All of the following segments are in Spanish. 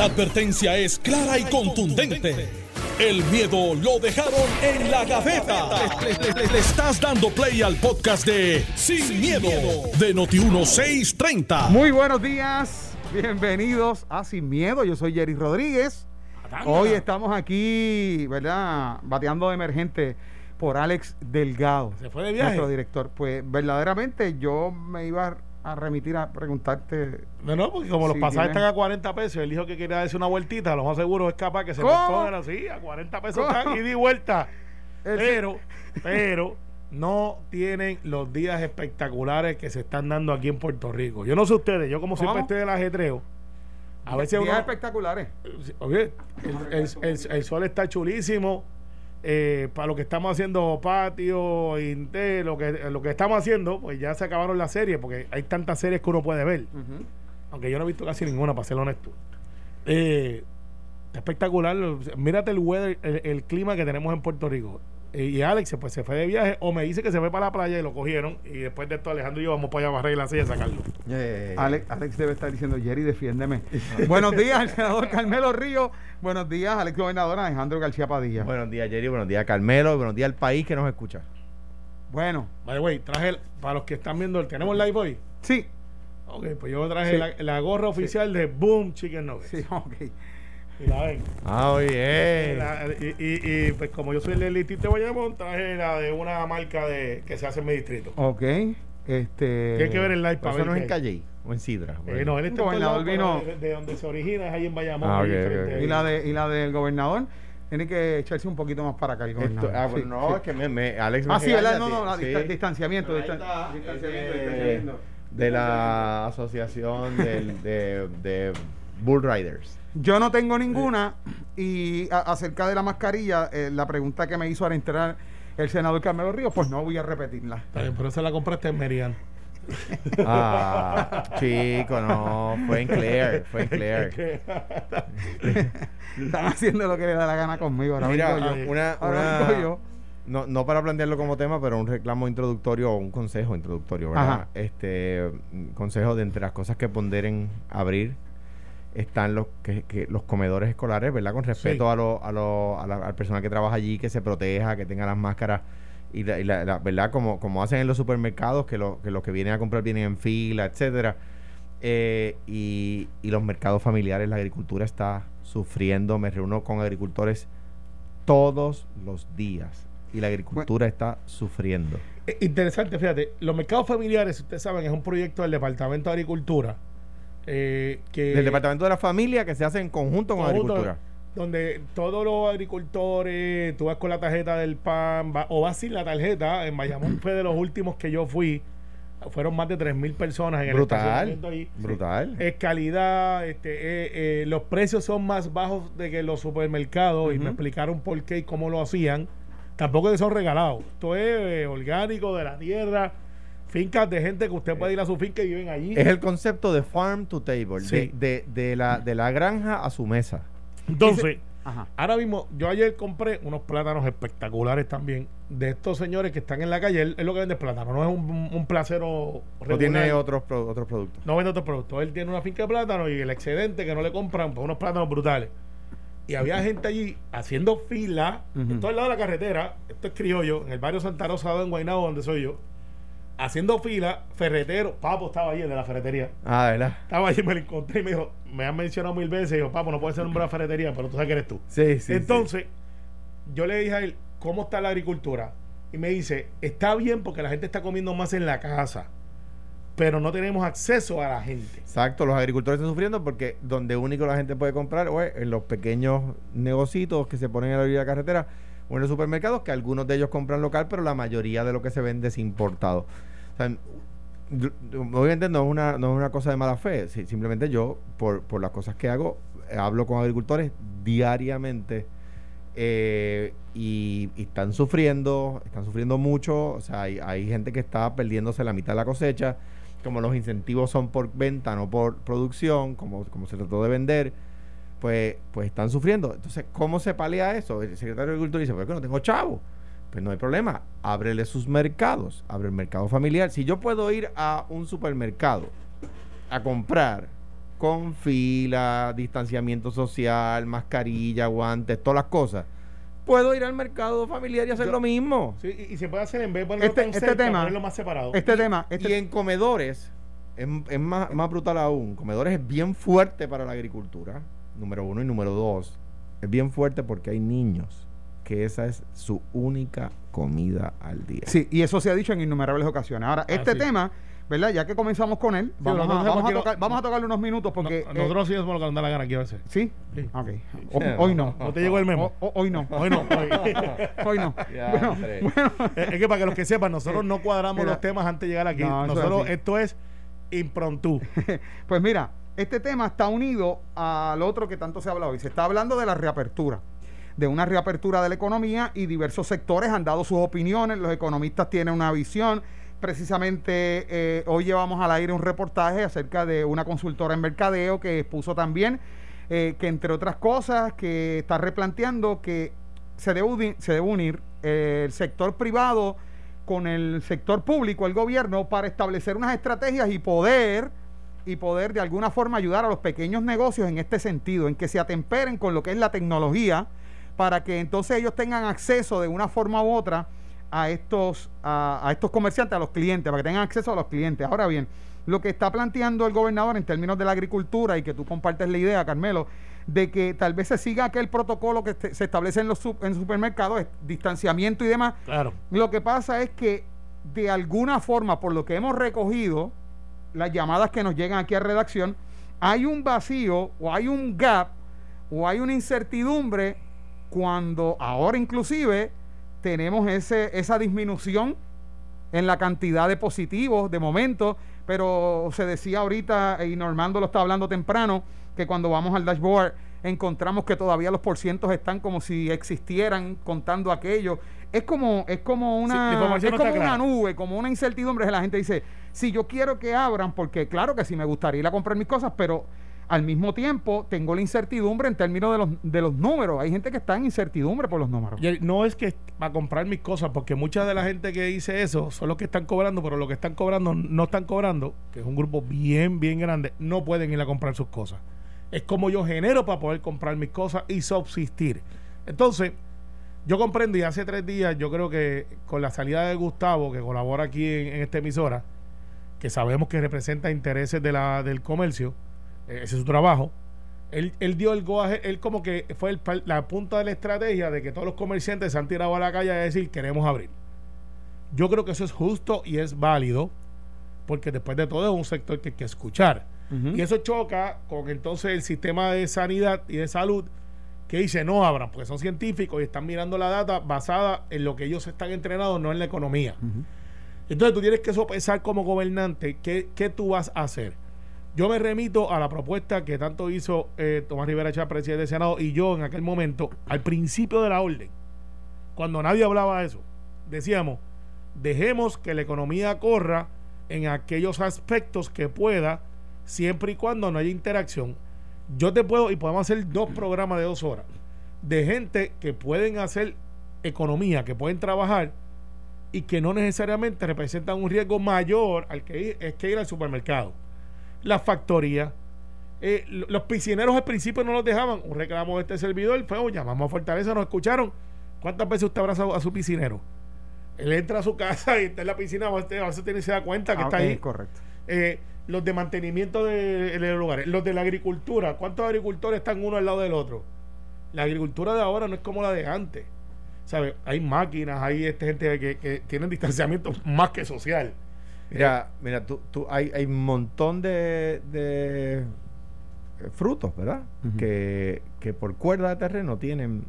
La advertencia es clara y contundente. El miedo lo dejaron en la gaveta. Le, le- le- le estás dando play al podcast de Sin, miedo, de Noti1630. Muy buenos días, bienvenidos a Sin Miedo. Yo soy Jerry Rodríguez. Hoy estamos aquí, ¿verdad? Bateando de emergente por Alex Delgado. ¿Se fue de viaje? Nuestro director. Pues verdaderamente yo me iba a remitir a preguntarte. No, no, porque como los pasajes están a 40 pesos, él dijo que quería darse una vueltita, lo más seguro es capaz que se pongan así, a 40 pesos están y vuelta. Él- Pero, pero, no tienen los días espectaculares que se están dando aquí en Puerto Rico. Yo no sé ustedes, yo como siempre ¿Cómo? estoy del ajetreo, a veces días uno... espectaculares. Oye, el, el- el- el sol está chulísimo. Eh, para lo que estamos haciendo patio, inte, lo que, lo que estamos haciendo, pues ya se acabaron las series, porque hay tantas series que uno puede ver. Aunque yo no he visto casi ninguna, para ser honesto. Eh, está espectacular. Mírate el weather, el, el clima que tenemos en Puerto Rico. Eh, y Alex pues, se fue de viaje o me dice que se fue para la playa y lo cogieron. Y después de esto, Alejandro y yo vamos para allá a barrer la silla y a sacarlo. Alex, Alex debe estar diciendo, Jerry, defiéndeme. buenos días al senador Carmelo Río. Buenos días, Alex Gobernador Alejandro García Padilla. Bueno, Buenos días, Jerry. Buenos días, Carmelo. y Buenos días al país que nos escucha. By the way, traje, el- para los que están viendo, ¿tenemos live hoy? sí, Ok, pues yo traje Sí. la, la gorra oficial de Boom Chicken Nuggets. sí, ok. Y la ven. Ah. La- y, y- y, pues como yo soy el distrito de Bayamón, traje la de una marca de que se hace en mi distrito. Ok, este... Hay que ver el live para eso ver. no es en. Calle o en Sidra. Eh, no, él está en Gobernador vino- de, de donde se origina es ahí en Bayamón. Ah, ahí ok, frente ok. a- Y la, de, y la del gobernador tiene que echarse un poquito más para acá el Esto- gobernador. ah, Sí, bueno, no, sí. es que me, me- Alex me Ah, sí, ¿verdad? No, no, la sí. dista- distanciamiento. Ahí distan- está, distanciamiento, eh, distanciamiento. de la asociación del- de, de Bull Riders. Yo no tengo ninguna y a- acerca de la mascarilla, eh, la pregunta que me hizo al entrar el senador Carmelo Ríos, pues no voy a repetirla. Está bien, pero esa la compraste en Merian. Ah, chico, no, fue en Claire, fue en Claire. Están haciendo lo que le da la gana conmigo. Ahora Mira, yo. una, Ahora una- yo. no, no para plantearlo como tema, pero un reclamo introductorio o un consejo introductorio, ¿verdad? Ajá. Este mm, consejo de entre las cosas que ponderen abrir están los que, que los comedores escolares, ¿verdad? Con respeto Sí. a lo, a lo, a la- al personal que trabaja allí, que se proteja, que tenga las máscaras y, la, y la- la- ¿verdad? Como, como hacen en los supermercados, que, lo, que los que vienen a comprar vienen en fila, etcétera. Eh, y, y los mercados familiares, la agricultura está sufriendo. Me reúno con agricultores todos los días y la agricultura está sufriendo. Eh, Interesante, fíjate, los mercados familiares, ustedes saben, es un proyecto del Departamento de Agricultura. Eh, que Del departamento de la familia que se hace en conjunto con Conjunto, agricultura. Donde todos los agricultores, tú vas con la tarjeta del PAN va- o vas sin la tarjeta. En Bayamón fue de los últimos que yo fui. Fueron más de 3.000 personas en el Brutal, estacionamiento ahí. brutal. Es calidad, este, eh, eh, los precios son más bajos de que los supermercados y me explicaron por qué y cómo lo hacían. Tampoco es que son regalados. Esto es eh, orgánico de la tierra, fincas de gente que usted puede ir a su finca y viven allí. Es el concepto de farm to table, Sí. de, de, de la, de la granja a su mesa. Entonces, Ajá. Ahora mismo, yo ayer compré unos plátanos espectaculares también de estos señores que están en la calle. Él es lo que vende plátano, no es un, un placero O regular. tiene otros, pro- otros productos. No vende otros productos. Él tiene una finca de plátano y el excedente que no le compran, pues unos plátanos brutales. Y había gente allí haciendo fila, Ujú. esto al lado de la carretera, esto es criollo, en el barrio Santa Rosa en Guaynabo, donde soy yo, haciendo fila, ferretero, Papo estaba allí, el de la ferretería. Ah, ¿verdad? Estaba allí, me lo encontré y me dijo, me han mencionado mil veces, y yo, Papo, no puede ser un de la ferretería, pero tú sabes que eres tú. Sí, sí. Entonces, yo le dije a él, ¿cómo está la agricultura? Y me dice, está bien porque la gente está comiendo más en la casa, pero no tenemos acceso a la gente. Exacto, los agricultores están sufriendo porque donde único la gente puede comprar o es en los pequeños negocios que se ponen a la orilla de la carretera o en los supermercados, que algunos de ellos compran local, pero la mayoría de lo que se vende es importado. O sea, obviamente no es una, no es una cosa de mala fe, si- simplemente yo, por, por las cosas que hago, eh, hablo con agricultores diariamente eh, y, están sufriendo, están sufriendo mucho, o sea, hay, hay gente que está perdiéndose la mitad de la cosecha, como los incentivos son por venta, no por producción, como, como se trató de vender, pues, pues están sufriendo. Entonces, ¿cómo se palea eso? El secretario de Agricultura dice, pues que no tengo chavo. Pues no hay problema, ábrele sus mercados, abre el mercado familiar. Si yo puedo ir a un supermercado a comprar con fila, distanciamiento social, mascarilla, guantes, todas las cosas, puedo ir al mercado familiar y hacer Yo- lo mismo. Sí, y, y se puede hacer en vez de ponerlo Este- tan este cerca, tema- ponerlo más separado. Este tema, este Y en comedores, es, es más, más brutal aún. Comedores es bien fuerte para la agricultura, número uno. Y número dos, es bien fuerte porque hay niños que esa es su única comida al día. Sí, y eso se ha dicho en innumerables ocasiones. Ahora, este sí. tema, ¿verdad? Ya que comenzamos con él, vamos, a, nosotros vamos, a aquí no- tocar, vamos a tocarle unos minutos porque... No- eh, nosotros sí hacemos lo que nos da la gana aquí a veces. ¿Sí? Sí. Ok. O- hoy no. ¿No te llegó el memo? O- o- hoy no. Hoy no. hoy. Hoy no. Ya, Bueno, bueno, es que para que los que sepan, nosotros no cuadramos Mira. los temas antes de llegar aquí. No, es nosotros, esto es impromptu. Pues mira, este tema está unido al otro que tanto se habla hoy. Se está hablando de la reapertura, de una reapertura de la economía y diversos sectores han dado sus opiniones, los economistas tienen una visión. Precisamente eh, hoy llevamos al aire un reportaje acerca de una consultora en mercadeo que expuso también eh, que entre otras cosas que está replanteando que se debe, unir eh, el sector privado con el sector público, el gobierno, para establecer unas estrategias y poder y poder de alguna forma ayudar a los pequeños negocios en este sentido, en que se atemperen con lo que es la tecnología, para que entonces ellos tengan acceso de una forma u otra a estos, a, a estos comerciantes, a los clientes, para que tengan acceso a los clientes. Ahora bien, lo que está planteando el gobernador en términos de la agricultura y que tú compartes la idea, Carmelo, de que tal vez se siga aquel protocolo que se establece en los en supermercados, es distanciamiento y demás, Claro. lo que pasa es que de alguna forma, por lo que hemos recogido, las llamadas que nos llegan aquí a redacción, hay un vacío o hay un gap o hay una incertidumbre cuando ahora inclusive tenemos ese, esa disminución en la cantidad de positivos de momento, pero se decía ahorita, y Normando lo está hablando temprano, que cuando vamos al dashboard encontramos que todavía los porcientos están como si existieran contando aquello. Es como, es como una, es como una nube, como una incertidumbre. La gente dice, si yo quiero que abran, porque claro que sí me gustaría ir a comprar mis cosas, pero al mismo tiempo tengo la incertidumbre en términos de los, de los números. Hay gente que está en incertidumbre por los números. Y no es que para comprar mis cosas, porque mucha de la gente que dice eso son los que están cobrando, pero los que están cobrando no están cobrando, que es un grupo bien, bien grande, no pueden ir a comprar sus cosas. Es como yo genero para poder comprar mis cosas y subsistir. Entonces, yo comprendo y hace tres días, yo creo que con la salida de Gustavo, que colabora aquí en, en esta emisora, que sabemos que representa intereses de la, del comercio, ese es su trabajo, él, él dio el go ahead, él como que fue el la punta de la estrategia de que todos los comerciantes se han tirado a la calle a decir queremos abrir. Yo creo que eso es justo y es válido, porque después de todo es un sector que hay que escuchar. Y eso choca con entonces el sistema de sanidad y de salud que dice no abran, porque son científicos y están mirando la data basada en lo que ellos están entrenados, no en la economía. Entonces tú tienes que sopesar como gobernante qué, qué tú vas a hacer. Yo me remito a la propuesta que tanto hizo eh, Tomás Rivera Chá, presidente del Senado, y yo en aquel momento, al principio de la orden, cuando nadie hablaba de eso, decíamos, dejemos que la economía corra en aquellos aspectos que pueda, siempre y cuando no haya interacción. Yo te puedo, y podemos hacer dos programas de dos horas, de gente que pueden hacer economía, que pueden trabajar y que no necesariamente representan un riesgo mayor al que es que ir al supermercado. Las factorías, eh, lo- los piscineros al principio no los dejaban. Un reclamo de este servidor fue, oh, llamamos a Fortaleza, nos escucharon. ¿Cuántas veces usted abraza a su piscinero? Él entra a su casa y está en la piscina, a veces tiene- se da cuenta que Ah, está ahí. correcto. Eh, los de mantenimiento de, de los lugares, los de la agricultura, ¿cuántos agricultores están uno al lado del otro? La agricultura de ahora no es como la de antes. ¿Sabes? Hay máquinas, hay este, gente que, que tienen distanciamiento más que social. Mira, mira, tú, tú, hay, hay un montón de, de eh, frutos, ¿verdad? Que, que por cuerda de terreno tienen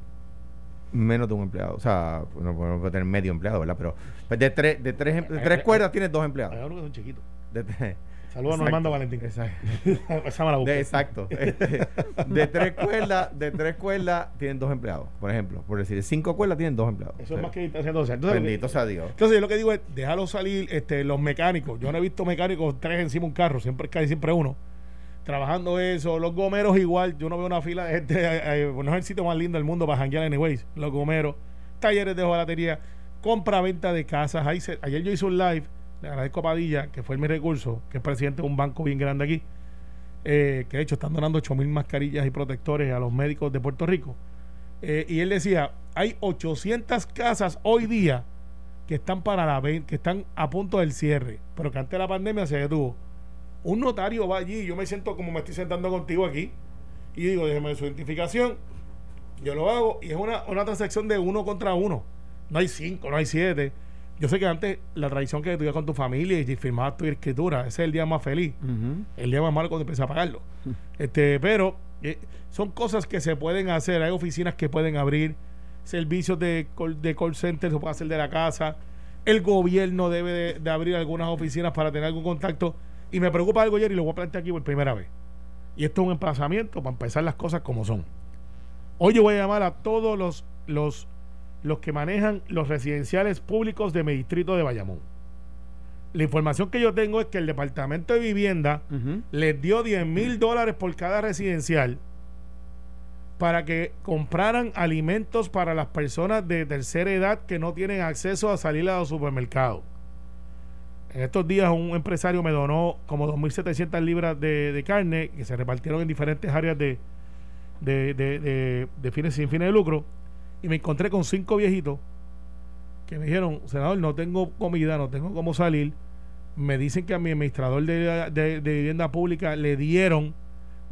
menos de un empleado. O sea, no puede tener medio empleado, ¿verdad? Pero pues, de, tres de, tres, de tres cuerdas tienes dos Hay empleados. unos que son chiquitos. De tres- Saludos a Normando Valentín. exacto. Esa me la busqué. De- exacto. Este, de tres cuerdas, de tres cuerdas tienen dos empleados, por ejemplo. Por decir, de cinco cuerdas tienen dos empleados. Eso O sea, es más que distancia social. Entonces, Bendito sea Dios. Entonces, yo lo que digo es, déjalo salir este, los mecánicos. Yo no he visto mecánicos tres encima de un carro, siempre casi siempre uno. Trabajando eso, los gomeros igual. Yo no veo una fila de gente, eh, no es el sitio más lindo del mundo para janguear anyways. Los gomeros, talleres de hojalatería, compra-venta de casas. Ahí se- ayer yo hice un live, le agradezco a Padilla, que fue mi recurso, que es presidente de un banco bien grande aquí. eh, que de hecho están donando 8 mil mascarillas y protectores a los médicos de Puerto Rico. Eh, y él decía, hay 800 casas hoy día que están para la que están a punto del cierre, pero que antes de la pandemia se detuvo. Un notario va allí, yo me siento como me estoy sentando contigo aquí, y digo, déjeme su identificación, yo lo hago, y es una, una transacción de uno contra uno. No hay cinco, no hay siete. Yo sé que antes la tradición que tú ibas con tu familia y firmabas tu escritura, ese es el día más feliz. El día más malo cuando empecé a pagarlo. Este, pero eh, son cosas que se pueden hacer. Hay oficinas que pueden abrir, servicios de call, de call center se puede hacer de la casa. El gobierno debe de, de abrir algunas oficinas para tener algún contacto. Y me preocupa algo, Jerry, y lo voy a plantear aquí por primera vez. Y esto es un emplazamiento para empezar las cosas como son. Hoy yo voy a llamar a todos los, los, los que manejan los residenciales públicos de mi distrito de Bayamón. La información que yo tengo es que el Departamento de Vivienda les dio 10 mil dólares por cada residencial para que compraran alimentos para las personas de tercera edad que no tienen acceso a salir a los supermercados. En estos días un empresario me donó como 2.700 libras de, de carne que se repartieron en diferentes áreas de, de, de- de- de fines sin fines de lucro y me encontré con cinco viejitos que me dijeron, senador, no tengo comida, no tengo cómo salir. Me dicen que a mi administrador de, de- de vivienda pública le dieron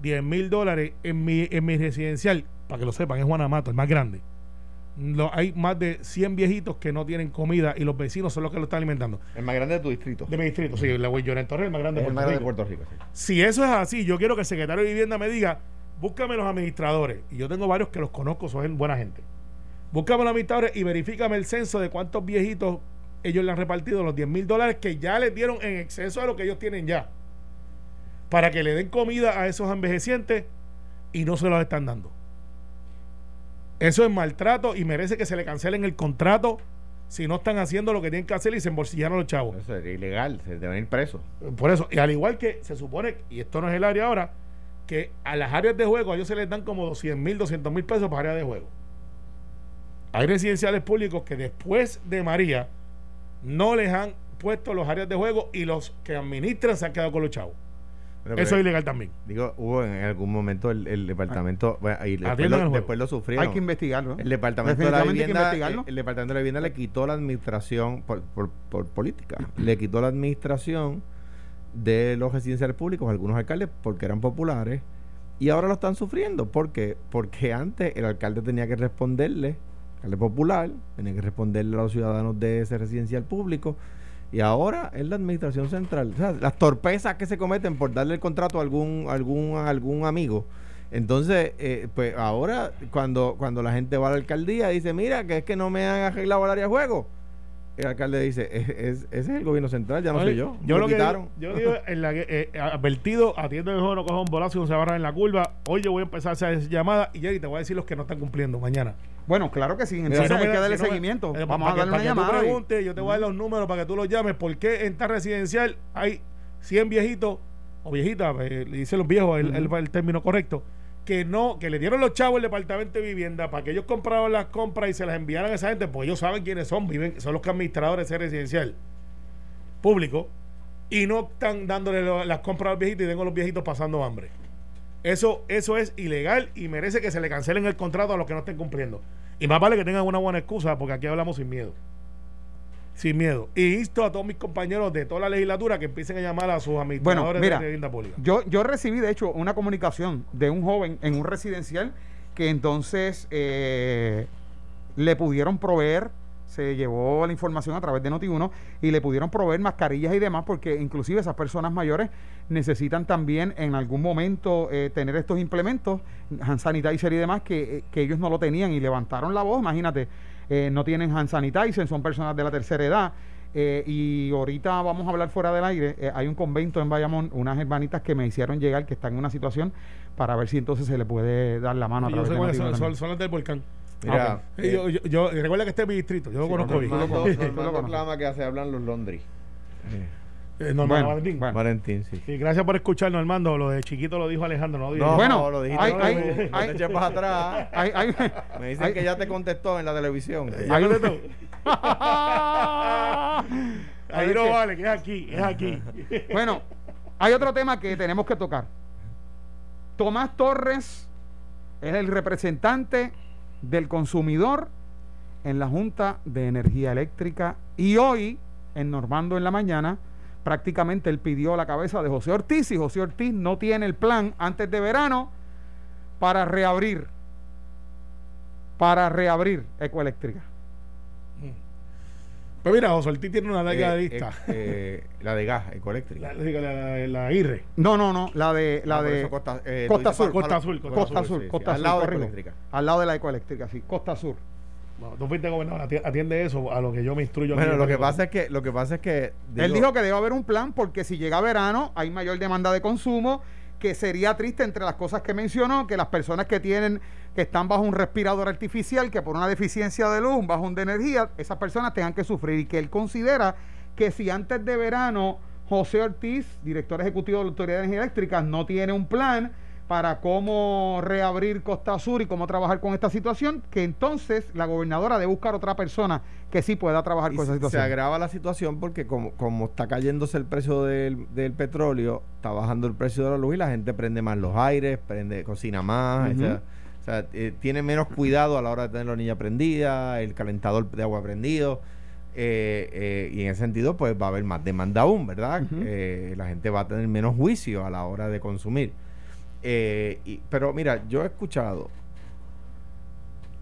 10 mil dólares en mi, en mi residencial, para que lo sepan, es Juanamato, el más grande. Lo- hay más de 100 viejitos que no tienen comida y los vecinos son los que lo están alimentando. El más grande de tu distrito. De mi distrito, sí, la Lloren Torres, el más grande Es de el más grande de. Puerto Rico. sí. Si eso es así, yo quiero que el secretario de Vivienda me diga, búscame los administradores. Y yo tengo varios que los conozco, son buena gente. Búscame los administradores y verifícame el censo de cuántos viejitos ellos le han repartido los 10 mil dólares que ya les dieron en exceso a lo que ellos tienen ya. Para que le den comida a esos envejecientes y no se los están dando. Eso es maltrato y merece que se le cancelen el contrato si no están haciendo lo que tienen que hacer y se embolsillaron los chavos. Eso es ilegal, se deben ir presos. Por eso, y al igual que se supone, y esto no es el área ahora, que a las áreas de juego a ellos se les dan como 200 mil, 200 mil pesos para áreas de juego. Hay residenciales públicos que después de María no les han puesto los áreas de juego y los que administran se han quedado con los chavos. Pero, Eso es ilegal también. Digo, hubo en algún momento el, el departamento. bueno, y después, lo, después lo sufrieron. Hay que investigarlo. ¿no? El departamento de la Definitivamente hay que vivienda, investigarlo. el, el departamento de la vivienda le quitó la administración por, por, por política, le quitó la administración de los residenciales públicos a algunos alcaldes porque eran populares y ahora lo están sufriendo. ¿Por qué? Porque antes el alcalde tenía que responderle, alcalde popular, tenía que responderle a los ciudadanos de ese residencial público y ahora es la administración central. O sea, las torpezas que se cometen por darle el contrato a algún, algún, algún amigo. Entonces, eh, pues ahora cuando, cuando la gente va a la alcaldía dice, mira, que es que no me han arreglado el área de juego. El alcalde dice, "Es- es- ese es el gobierno central, ya no soy yo. Yo Me lo que quitaron". digo, yo digo en la que, eh, advertido, atiende mejor, no coja un bolazo y no se barra en la curva. Hoy yo voy a empezar a hacer llamadas y Jerry te voy a decir los que no están cumpliendo mañana. Bueno, claro que sí. Si Entonces no me hay que da- darle si no me- seguimiento. eh, Vamos a darle una que tú llamada. preguntes, yo te voy a dar los números para que tú los llames. ¿Por qué en esta residencial hay 100 viejitos o viejitas, eh, le dicen los viejos el, el- el término correcto, que no, que le dieron los chavos el departamento de vivienda para que ellos compraran las compras y se las enviaran a esa gente, pues ellos saben quiénes son, viven, son los administradores de ese residencial público y no están dándole las compras a los viejitos y tengo los viejitos pasando hambre. Eso, eso es ilegal y merece que se le cancelen el contrato a los que no estén cumpliendo. Y más vale que tengan una buena excusa porque aquí hablamos sin miedo. Sin miedo. Y insto a todos mis compañeros de toda la legislatura que empiecen a llamar a sus administradores mira, de vivienda pública. Yo, yo recibí, de hecho, una comunicación de un joven en un residencial que entonces eh, le pudieron proveer, se llevó la información a través de Noti1 y le pudieron proveer mascarillas y demás porque inclusive esas personas mayores necesitan también en algún momento eh, tener estos implementos, hand sanitizer y demás, que, eh, que ellos no lo tenían y levantaron la voz, imagínate, eh, no tienen hand sanitizer, son personas de la tercera edad. Eh, y ahorita vamos a hablar fuera del aire. eh, hay un convento en Bayamón, unas hermanitas que me hicieron llegar que están en una situación para ver si entonces se le puede dar la mano a yo través sé de cuáles Noti1 son, son, son las del volcán. Mira, Ok. Eh, yo, yo- yo- recuerda que este es mi distrito, yo lo sí, conozco bien. Normando, lo Normando clama que se hablan los Londres. Eh, no, no, Bueno, Valentín. bueno. Valentín, sí. Sí, gracias por escucharnos, Armando. Lo de chiquito lo dijo Alejandro, no lo dije No, yo. Bueno, lo dijiste. hay- no, hay- no, no hay- te eches para atrás. Hay- Me dicen que ya te contestó en la televisión. ¿Ya hay- contestó? Ahí Ahí no vale, que es aquí, es aquí. bueno, hay otro tema que tenemos que tocar. Tomás Torres es el representante del consumidor en la Junta de Energía Eléctrica y hoy, en Normando en la mañana, prácticamente él pidió la cabeza de José Ortiz y José Ortiz no tiene el plan antes de verano para reabrir, para reabrir Ecoeléctrica. Pues mira, José Ortiz tiene una larga Eh, lista. eh, eh, la de gas ecoeléctrica. La, la, la, la IRRE. No, no, no, la de la Ah, por de eso Costa, eh, Costa tú dices Sur, Costa Azul, Costa Sur, sí, sí, Costa al Sur, lado de ecoeléctrica. al lado de la Ecoeléctrica, sí, Costa Sur. Bueno, tú fuiste gobernador, ati- atiende eso a lo que yo me instruyo. Bueno, en lo que pasa es que lo que pasa es que Él dijo que debe haber un plan porque si llega verano hay mayor demanda de consumo, que sería triste entre las cosas que mencionó, que las personas que tienen, que están bajo un respirador artificial, que por una deficiencia de luz, un bajón de energía, esas personas tengan que sufrir y que él considera que si antes de verano José Ortiz, director ejecutivo de la Autoridad de Energía Eléctrica, no tiene un plan para cómo reabrir Costa Sur y cómo trabajar con esta situación, que entonces la gobernadora debe buscar otra persona que sí pueda trabajar Y con esa situación. Se agrava la situación porque como, como está cayéndose el precio del, del petróleo, está bajando el precio de la luz y la gente prende más los aires, prende, cocina más, o sea, o sea, eh, tiene menos cuidado a la hora de tener la niña prendida, el calentador de agua prendido. eh, eh, y en ese sentido, pues va a haber más demanda aún, ¿verdad? Eh, la gente va a tener menos juicio a la hora de consumir. Eh, pero mira, yo he escuchado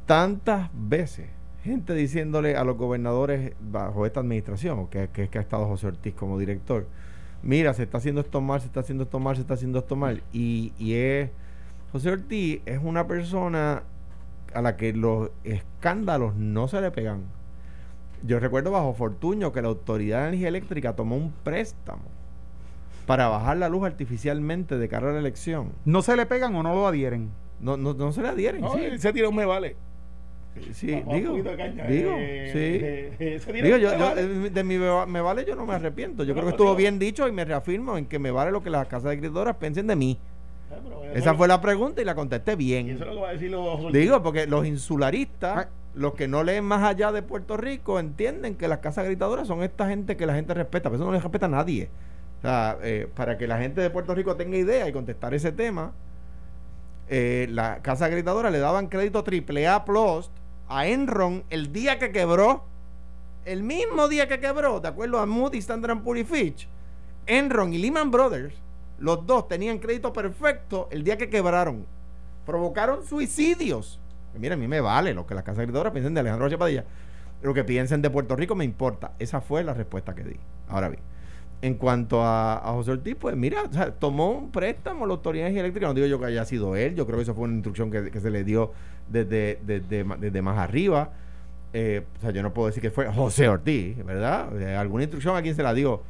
tantas veces gente diciéndole a los gobernadores bajo esta administración, que, que que ha estado José Ortiz como director, mira, se está haciendo esto mal, se está haciendo esto mal, se está haciendo esto mal. Y, y es, José Ortiz es una persona a la que los escándalos no se le pegan. Yo recuerdo bajo Fortuño que la Autoridad de Energía Eléctrica tomó un préstamo para bajar la luz artificialmente de cara a la elección. ¿No se le pegan o no lo adhieren? No, no, no se le adhieren. No, sí. él se tira un me vale. Sí, Vamos, un digo, poquito de caña, digo, eh, sí. eh, eh, Digo, yo, eh, de mi me va- me vale yo no me arrepiento. Yo No, creo que no, estuvo digo- bien dicho y me reafirmo en que me vale lo que las casas de escritoras piensen de mí. Ah, Esa es- fue la pregunta y la contesté Y bien. eso es lo que va a decir los. Digo, porque los insularistas, Ah. los que no leen más allá de Puerto Rico, entienden que las casas gritadoras son esta gente que la gente respeta, pero eso no les respeta a nadie. O sea, eh, para que la gente de Puerto Rico tenga idea y contestar ese tema, eh, la casa gritadora le daban crédito triple A plus a Enron el día que quebró, el mismo día que quebró, de acuerdo a Moody's, Standard Poor's Fitch, Enron y Lehman Brothers, los dos tenían crédito perfecto el día que quebraron. Provocaron suicidios. Pues mira, a mí me vale lo que las casas gritadoras piensen de Alejandro Rocha Padilla. Lo que piensen de Puerto Rico me importa. Esa fue la respuesta que di. Ahora bien, en cuanto a, a José Ortiz, pues mira, o sea, tomó un préstamo la Autoridad de Energía Eléctrica. No digo yo que haya sido él, yo creo que eso fue una instrucción que, que se le dio desde, desde, desde más arriba. Eh, o sea, yo no puedo decir que fue José Ortiz, ¿verdad? Alguna instrucción a quien se la dio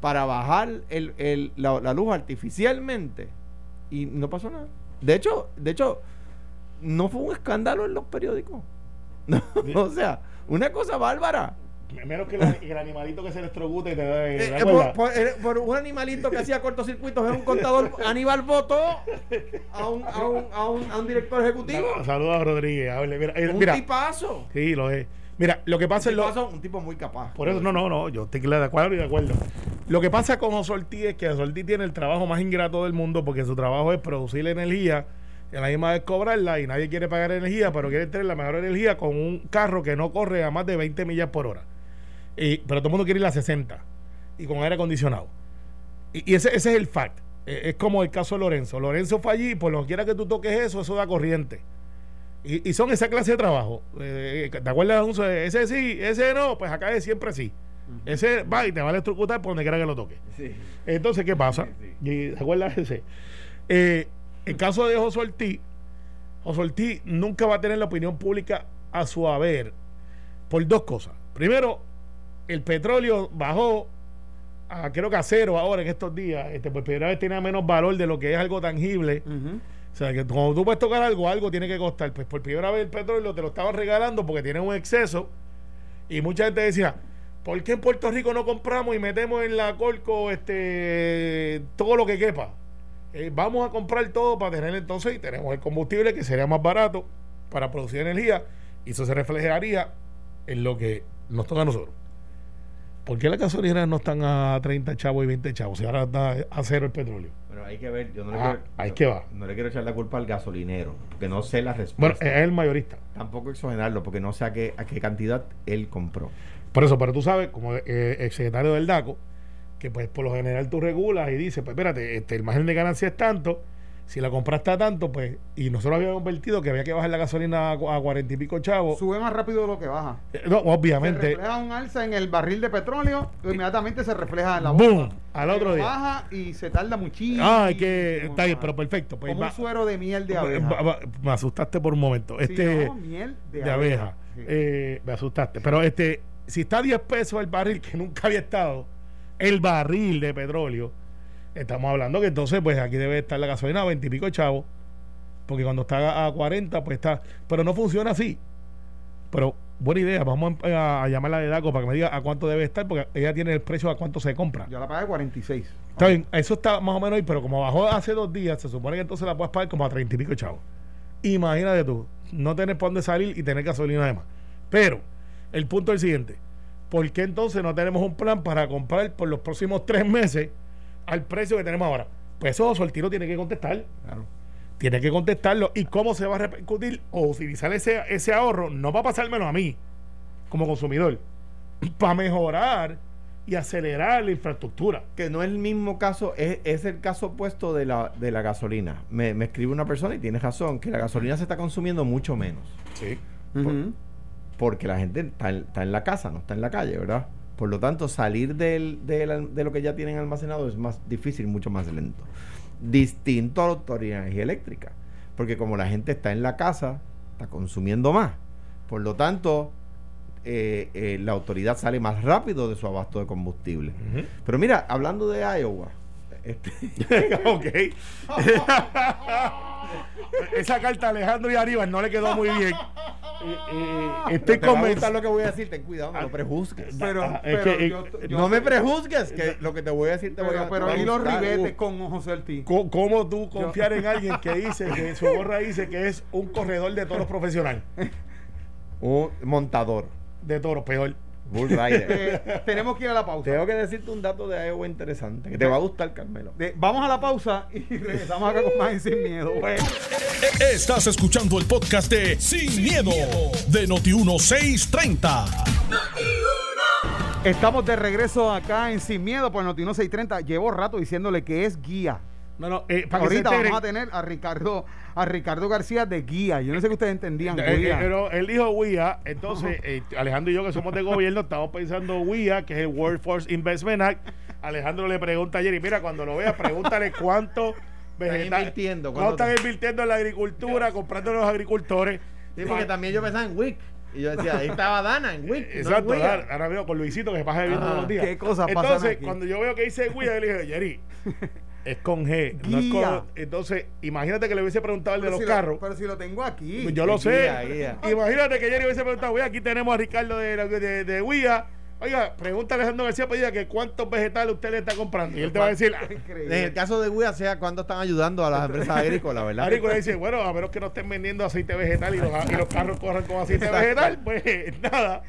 para bajar el, el- la, la luz artificialmente y no pasó nada. De hecho, de hecho, no fue un escándalo en los periódicos. o sea, una cosa bárbara. Menos que el, animalito que se electrocuta y te da. Eh, ¿te eh, por, por- eh, por un animalito que hacía cortocircuitos en un contador, Aníbal votó a un, a un, a un, a un director ejecutivo. No, Saludos a Rodríguez. hable, Mira, eh, un mira, tipazo. sí, lo es. Mira, lo que pasa Un es lo. tipazo, un tipo muy capaz. Por eso, no, no, no, yo estoy de acuerdo y de acuerdo. Lo que pasa con José Ortiz es que José Ortiz tiene el trabajo más ingrato del mundo porque su trabajo es producir energía y a la misma vez cobrarla y nadie quiere pagar energía, pero quiere tener la mejor energía con un carro que no corre a más de 20 millas por hora. Y, pero todo el mundo quiere ir a 60 y con aire acondicionado. Y, y ese, ese es el fact. Eh, es como el caso de Lorenzo. Lorenzo fue allí, por lo que quiera que tú toques eso, eso da corriente. Y, y son esa clase de trabajo. Eh, ¿Te acuerdas? Ese sí, ese no, pues acá es siempre sí. Ese va y te va a electrocutar por donde quiera que lo toque. Sí. Entonces, ¿qué pasa? Sí, Y, ¿Te acuerdas de ese? Eh, el caso de José Ortiz, José Ortiz nunca va a tener la opinión pública a su haber por dos cosas. Primero, el petróleo bajó a creo que a cero ahora en estos días. Este, por primera vez tiene menos valor de lo que es algo tangible. O sea, que cuando tú puedes tocar algo, algo tiene que costar. Pues por primera vez el petróleo te lo estaban regalando porque tiene un exceso. Y mucha gente decía, ¿por qué en Puerto Rico no compramos y metemos en la Corco este, todo lo que quepa? Eh, vamos a comprar todo para tener entonces y tenemos el combustible que sería más barato para producir energía y eso se reflejaría en lo que nos toca a nosotros. ¿Por qué las gasolineras no están a 30 chavos y 20 chavos? Si ahora está a cero el petróleo. Pero hay que ver, yo no le, Ah, quiero, ahí yo- que va. no le quiero echar la culpa al gasolinero, porque no sé la Bueno, respuesta. es el mayorista. Tampoco exonerarlo, porque no sé a qué, a qué cantidad él compró. Por eso, pero tú sabes, como eh, ex secretario del DACO, que pues por lo general tú regulas y dices, pues espérate, este, el margen de ganancia es tanto, si la compraste a tanto, pues, y nosotros habíamos advertido que había que bajar la gasolina a, cu- a 40 y pico chavos. Sube más rápido de lo que baja. Eh, No, Se obviamente. refleja un alza en el barril de petróleo, inmediatamente se refleja en la ¡Boom! bolsa. Al otro Pero día. Baja y se tarda muchísimo. Ah, hay que. Está bien, pero perfecto. Pues como va- un suero de miel de abeja. va- me asustaste por un momento. Sí, Este. no, miel de, de abeja. Sí. Eh, me asustaste. Pero este, si está a 10 pesos el barril, que nunca había estado, el barril de petróleo, estamos hablando que entonces, pues aquí debe estar la gasolina a 20 y pico chavos, porque cuando está a 40, pues está. Pero no funciona así. Pero buena idea, vamos a, a llamarla de DACO para que me diga a cuánto debe estar, porque ella tiene el precio a cuánto se compra. Yo la pagué 46. Está bien, eso está más o menos ahí, pero como bajó hace dos días, se supone que entonces la puedes pagar como a 30 y pico chavos. Imagínate tú, no tener por dónde salir y tener gasolina además. Pero, el punto es el siguiente: ¿por qué entonces no tenemos un plan para comprar por los próximos tres meses al precio que tenemos ahora? Pues eso Soltiro tiene que contestar. Claro. Tiene que contestarlo. ¿Y cómo se va a repercutir o utilizar ese, ese ahorro? No para pasármelo a mí, como consumidor, para mejorar y acelerar la infraestructura. Que no es el mismo caso, es, es el caso opuesto de la, de la gasolina. Me, me escribe una persona y tiene razón, que la gasolina se está consumiendo mucho menos. Sí. Porque la gente está en, está en la casa, no está en la calle, ¿verdad? Por lo tanto, salir del, del- de lo que ya tienen almacenado es más difícil, mucho más lento. Distinto a la autoridad de energía eléctrica. Porque como la gente está en la casa, está consumiendo más. Por lo tanto, eh, eh, la autoridad sale más rápido de su abasto de combustible. Pero mira, hablando de Iowa, este, ok. Esa carta a Alejandro y Aníbal no le quedó muy bien. Estoy convencido. lo que voy a decir, ten cuidado, no lo prejuzgues. Pero, Ah, es pero que, yo, eh, yo- no me prejuzgues, que lo que te voy a decir te voy pero, a pero te va a y los ribetes con José Ortiz. ¿Cómo tú confiar en alguien que dice que su gorra dice que es un corredor de toros profesional? Un montador, De toros, peor. Bull Rider. Eh, tenemos que ir a la pausa. Tengo que decirte un dato de Iowa interesante, que te va a gustar, Carmelo. De- vamos a la pausa y regresamos acá con más en Sin Miedo. Bueno. Estás escuchando el podcast de Sin, miedo, de Noti1630. Estamos de regreso acá en Sin Miedo por Notino 630. Llevo rato diciéndole que es guía. No, no, eh, para que se Ahorita vamos a tener a Ricardo, a Ricardo García de guía. Yo no sé que ustedes entendían Eh, eh, guía. pero él dijo WIA, entonces eh, Alejandro y yo que somos de gobierno estamos pensando WIA, que es el Workforce Investment Act. Alejandro le pregunta ayer y mira, cuando lo veas, pregúntale cuánto vegetal- invirtiendo, cuánto están invirtiendo en la agricultura, comprando a los agricultores. Sí, porque también yo pensaba en WIC. Y yo decía, ahí estaba Dana, en WIC. Exacto, ahora, ahora veo con Luisito que se pasa viendo Ah, todos los días. qué cosas pasan Entonces, aquí. cuando yo veo que dice WIA, yo le dije, Jerry, es con G, no es Guía. con. Entonces, imagínate que le hubiese preguntado el de Pero los si lo- carros. pero si lo tengo aquí. Yo lo sé. Guía, guía. Imagínate que Jerry hubiese preguntado, "Oye, aquí tenemos a Ricardo de, de, de, Guía. Oiga, pregunta a Alejandro García Padilla que cuántos vegetales usted le está comprando. Y él te va a decir, Increíble. En el caso de WIA, sea cuándo están ayudando a las empresas agrícolas, ¿verdad? Arico le dice, bueno, a menos que no estén vendiendo aceite vegetal y los, y los carros corran con aceite Exacto. vegetal, pues nada.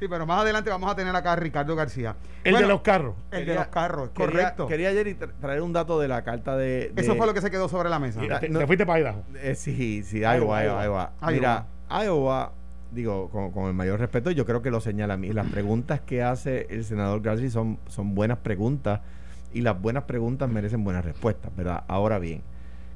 Sí, pero más adelante vamos a tener acá a Ricardo García. El Bueno, de los carros. El de los carros, Quería- correcto. Quería ayer tra- traer un dato de la carta de. de- Eso fue lo que se quedó sobre la mesa. Mira, te, no- te fuiste para Idaho. Eh, sí, sí, Iowa, Iowa, Iowa, Iowa. Iowa. Iowa. Mira, Iowa, digo, con, con el mayor respeto, yo creo que lo señala a mí. Las preguntas que hace el senador García son, son buenas preguntas y las buenas preguntas merecen buenas respuestas, ¿verdad? Ahora bien,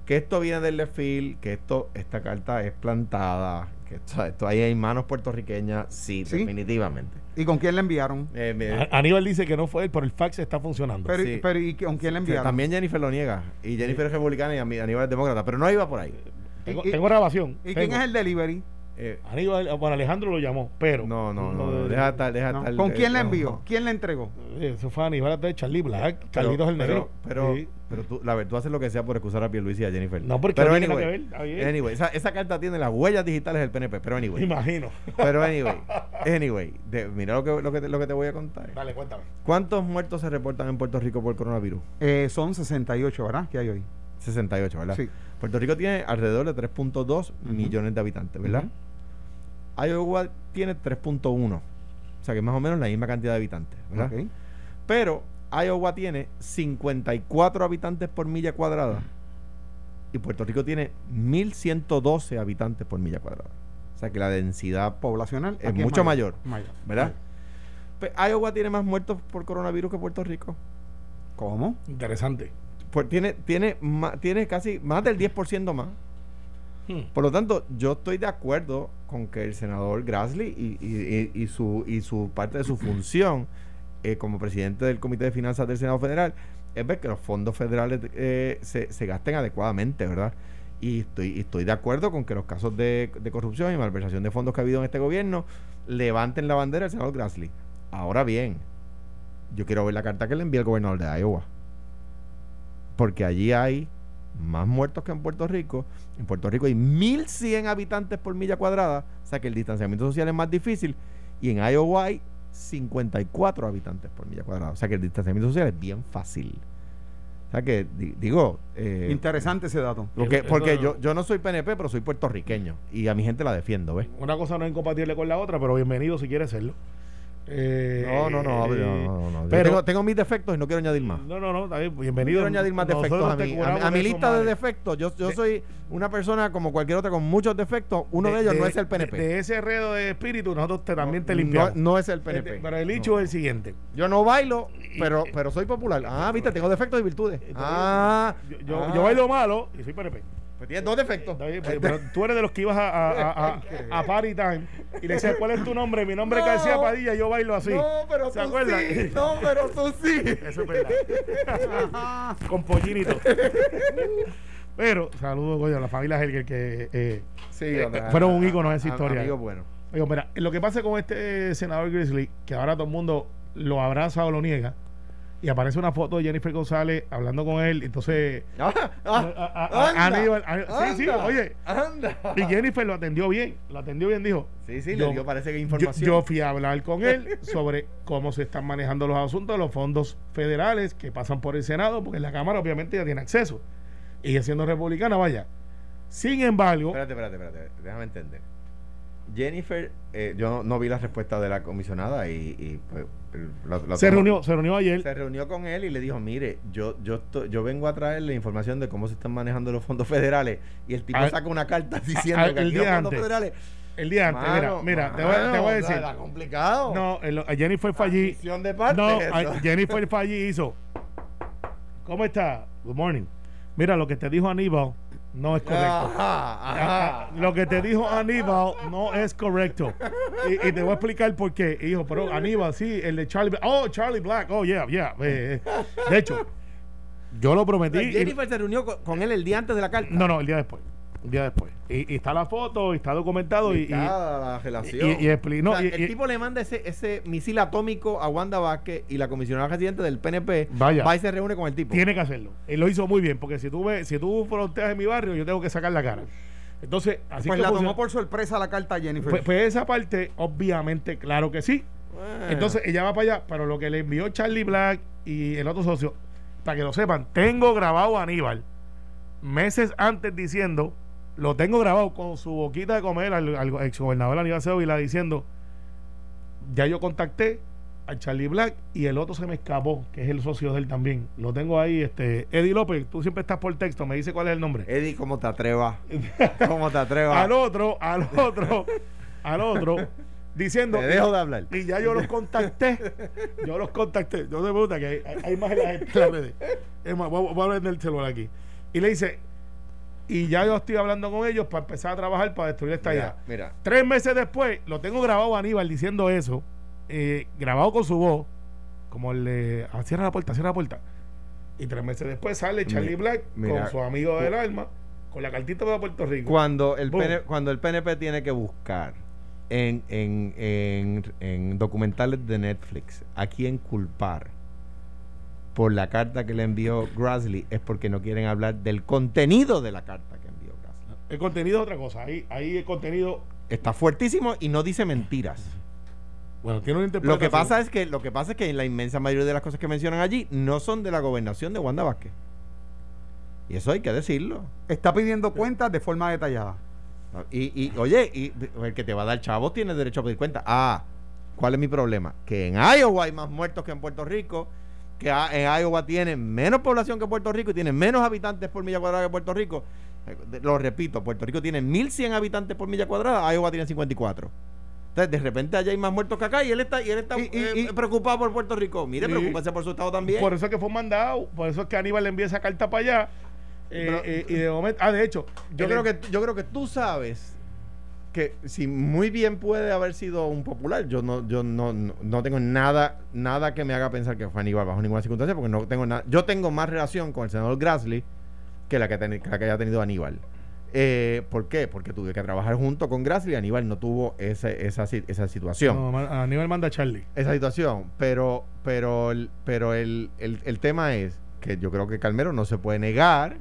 que esto viene del left field, que esto, esta carta es plantada, que esto, esto ahí hay manos puertorriqueñas, sí, Sí. definitivamente. ¿Y con quién le enviaron? Eh, me- A- Aníbal dice que no fue él, pero el fax está funcionando. Pero, Sí. pero ¿y con quién le o sea, enviaron? también Jennifer lo niega, y Jennifer es republicana y Aníbal es demócrata, pero no iba por ahí. tengo, y- tengo grabación. ¿Y tengo. quién es el delivery? Eh, Aníbal, bueno, Alejandro lo llamó, pero. no, no, no, No, deja estar, deja No. estar. ¿Con quién le eh, no, envió? no. ¿Quién le entregó? Eh, Eso fue Aníbal de Charlie Black, Pero- Carlitos el pero- Negro. Pero, Sí. pero tú, la verdad, tú haces lo que sea por excusar a Pierluisi y a Jennifer. No, porque pero tiene anyway, que ver, anyway, esa, esa carta tiene las huellas digitales del PNP, pero Me anyway. imagino. pero anyway, anyway, de- mira lo que, lo, que te, lo que te voy a contar. Dale, cuéntame. ¿Cuántos muertos se reportan en Puerto Rico por coronavirus? Eh, son 68, ¿verdad? Que hay hoy. 68, ¿verdad? Sí. Puerto Rico tiene alrededor de 3.2 millones de habitantes, ¿verdad? Iowa tiene 3.1. O sea que más o menos la misma cantidad de habitantes. ¿verdad? Pero Iowa tiene 54 habitantes por milla cuadrada y Puerto Rico tiene 1112 habitantes por milla cuadrada. O sea que la densidad Poblacional. es mucho mayor, Mayor. ¿verdad? Pues, Iowa tiene más muertos por coronavirus que Puerto Rico. ¿Cómo? Interesante. Pues tiene, tiene, ma- tiene casi más del 10% más. Hmm. Por lo tanto, yo estoy de acuerdo con que el senador Grassley y, y- y- y su, y su parte de su función eh, como presidente del Comité de Finanzas del Senado Federal es ver que los fondos federales eh, se, se gasten adecuadamente, ¿verdad? Y estoy, y estoy de acuerdo con que los casos de, de corrupción y malversación de fondos que ha habido en este gobierno levanten la bandera del senador Grassley. Ahora bien, yo quiero ver la carta que le envía el gobernador de Iowa. Porque allí hay más muertos que en Puerto Rico. En Puerto Rico hay 1.100 habitantes por milla cuadrada, o sea que el distanciamiento social es más difícil. Y en Iowa hay 54 habitantes por milla cuadrada, o sea que el distanciamiento social es bien fácil. O sea que, di- digo... eh, Interesante ese dato. porque yo, yo no soy PNP, pero soy puertorriqueño. Y a mi gente la defiendo, ¿ves? Una cosa no es incompatible con la otra, pero bienvenido si quieres serlo. Eh, No, no, no, eh, no, no, pero- tengo, tengo mis defectos y no quiero añadir más. No, no, no, está bien, No bienvenido. quiero añadir más defectos a mi, a, mi- a lista de defectos. Yo, yo De- soy una persona como cualquier otra con muchos defectos. Uno de, ellos no es el PNP. De, de ese redo de espíritu, nosotros te, también te limpiamos. No, es el Este, PNP. pero el hecho No. es el siguiente. Yo no bailo, pero, pero soy popular. Ah, viste, tengo defectos y virtudes. Ah, yo, yo, ah. yo bailo malo y soy PNP. Pues tienes dos defectos. Bien, pero, pero tú eres de los que ibas a, a, a, Party Time y le decías, ¿cuál es tu nombre? Mi nombre es. García Padilla, yo bailo así. No, pero ¿Se tú acuerdan? sí. No, pero tú sí. Eso es verdad. Con pollinito. Pero, saludos, coño, a la familia Helger que eh, Sí, Eh, fueron un ícono de esa historia. Amigo bueno. Oigo, mira, lo que pasa con este senador Grizzly, que ahora todo el mundo lo abraza o lo niega, y aparece una foto de Jennifer González hablando con él, entonces... Ah, ah, a- a- a- anda, Aníbal- a- sí, sí, anda, oye. Anda. Y Jennifer lo atendió bien, lo atendió bien, dijo. Sí, sí, yo- le dio parece que Yo, información. yo fui a hablar con él sobre cómo se están manejando los asuntos de los fondos federales que pasan por el Senado, porque la Cámara obviamente ya tiene acceso. Y siendo republicana, vaya. Sin embargo, Espérate, espérate, espérate. Déjame entender. Jennifer, eh, yo no, no vi la respuesta de la comisionada y, y, pues, se reunió, se reunió ayer. se reunió con él y le dijo, mire, yo yo yo vengo a traerle información de cómo se están manejando los fondos federales y el tipo Al- saca una carta diciendo al- que el aquí los día fondos antes. federales El día antes, Mano, mira, mira, te, voy, a- te voy a mano, decir. Está complicado. No, el- Jennifer fue allí. Admisión de parte, No, a- Jennifer fue allí y hizo. ¿Cómo está? Good morning. Mira, lo que te dijo Aníbal no es correcto. Ajá, ajá. Lo que te dijo Aníbal no es correcto. Y, y te voy a explicar por qué. Y dijo, pero Aníbal, sí, el de Charlie Black. Oh, Charlie Black. Oh, yeah, yeah. Eh, eh. De hecho, yo lo prometí. Jennifer se reunió con, con él el día antes de la carta. no, no, el día después. El día después. Y, y está la foto, y está documentado. Y, y- la relación. y- O sea, el tipo le manda ese, ese misil atómico a Wanda Vázquez y la comisionada residente del PNP Vaya. va y se reúne con el tipo. tiene que hacerlo. Él lo hizo muy bien, porque si tú ves, si tú fronteas en mi barrio, yo tengo que sacar la cara. Entonces, así pues que la funciona. tomó por sorpresa la carta a Jennifer. pues, pues esa parte, obviamente, claro que sí. Bueno. Entonces ella va para allá, pero lo que le envió Charlie Black y el otro socio, para que lo sepan, tengo grabado a Aníbal meses antes diciendo, lo tengo grabado con su boquita de comer al, al exgobernador Aníbal Sevilla diciendo, ya yo contacté a Charlie Black y el otro se me escapó, que es el socio de él también. Lo tengo ahí, este, Eddie López, tú siempre estás por texto, me dice cuál es el nombre. Eddie, ¿cómo te atrevas? ¿Cómo te atrevas? al otro, al otro, al otro, diciendo... Te dejo de hablar. Y ya yo los contacté. Yo los contacté. Yo te pregunta que hay, hay, más en la gente en las redes. Es más, voy, a- voy a hablar del celular aquí. Y le dice, y ya yo estoy hablando con ellos para empezar a trabajar para destruir esta idea. Mira. Tres meses después, lo tengo grabado a Aníbal diciendo eso, eh, grabado con su voz, como el de, ah, cierra la puerta, cierra la puerta. Y tres meses después sale Charlie Mi- Black mira, con su amigo del alma, con la cartita para Puerto Rico. Cuando el. PN cuando el PNP tiene que buscar en, en, en, en documentales de Netflix a quién culpar por la carta que le envió Grassley es porque no quieren hablar del contenido de la carta que envió Grassley. El contenido es otra cosa. Ahí, ahí el contenido, Está fuertísimo y no dice mentiras. bueno, tiene una interpretación. Lo que pasa es que lo que pasa es que la inmensa mayoría de las cosas que mencionan allí no son de la gobernación de Wanda Vázquez. Y eso hay que decirlo. Está pidiendo cuentas de forma detallada. Y, y oye, y el que te va a dar chavo tiene derecho a pedir cuenta. Ah, ¿Cuál es mi problema? Que en Iowa hay más muertos que en Puerto Rico, que en Iowa tiene menos población que Puerto Rico y tiene menos habitantes por milla cuadrada que Puerto Rico. Eh, Lo repito, Puerto Rico tiene 1.100 habitantes por milla cuadrada, Iowa tiene 54. Entonces, de repente allá hay más muertos que acá y él está, y él está Y- y- eh, y- preocupado por Puerto Rico. Mire, Sí. preocúpese por su estado también. Por eso es que fue mandado, por eso es que Aníbal le envía esa carta para allá. eh, Pero- eh, y de momento, ah, de hecho, Yo creo que yo creo que tú sabes que si muy bien puede haber sido un popular, yo no yo no, no, no tengo nada nada que me haga pensar que fue Aníbal bajo ninguna circunstancia porque no tengo nada. Yo tengo más relación con el senador Grassley que la que, ten- que la que haya tenido Aníbal. Eh, ¿Por qué? Porque tuve que trabajar junto con Grassley y Aníbal no tuvo ese- esa, esa situación no, Aníbal manda a Charlie. esa situación. Pero, pero, el, pero el, el, el tema es que yo creo que Calmero no se puede negar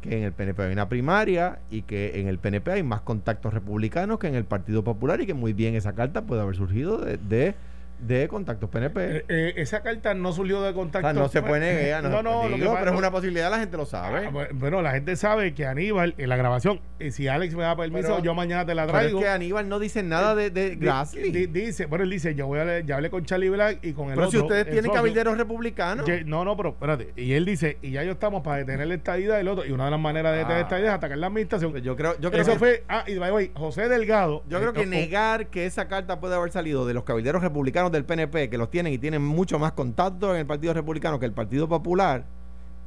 que en el PNP hay una primaria y que en el PNP hay más contactos republicanos que en el Partido Popular y que muy bien esa carta puede haber surgido de, de, de contactos PNP. Eh, eh, esa carta no surgió de o contacto. sea, no se puede negar, no, No, no, lo que pero es una posibilidad, la gente lo sabe. Ah, bu- Bueno, la gente sabe que Aníbal, en la grabación, y si Alex me da permiso, Pero- yo mañana te la pero es traigo. que Aníbal no dice nada de, de Grassley. dice, bueno, él dice, yo voy a, ya hablé con Charlie Black y con el pero si ustedes tienen socio. cabilderos republicanos. Ye- No, no, pero espérate. Y él dice, y ya yo estamos para detener la estadía del otro. Y una de las maneras de detener Ah. la estadía es atacar la administración. Pues yo creo, yo creo Eso que- fue, ah, y by the way, José Delgado. Yo creo eh, que negar que esa carta puede haber salido de los cabilderos republicanos del PNP, que los tienen y tienen mucho más contacto en el Partido Republicano que el Partido Popular,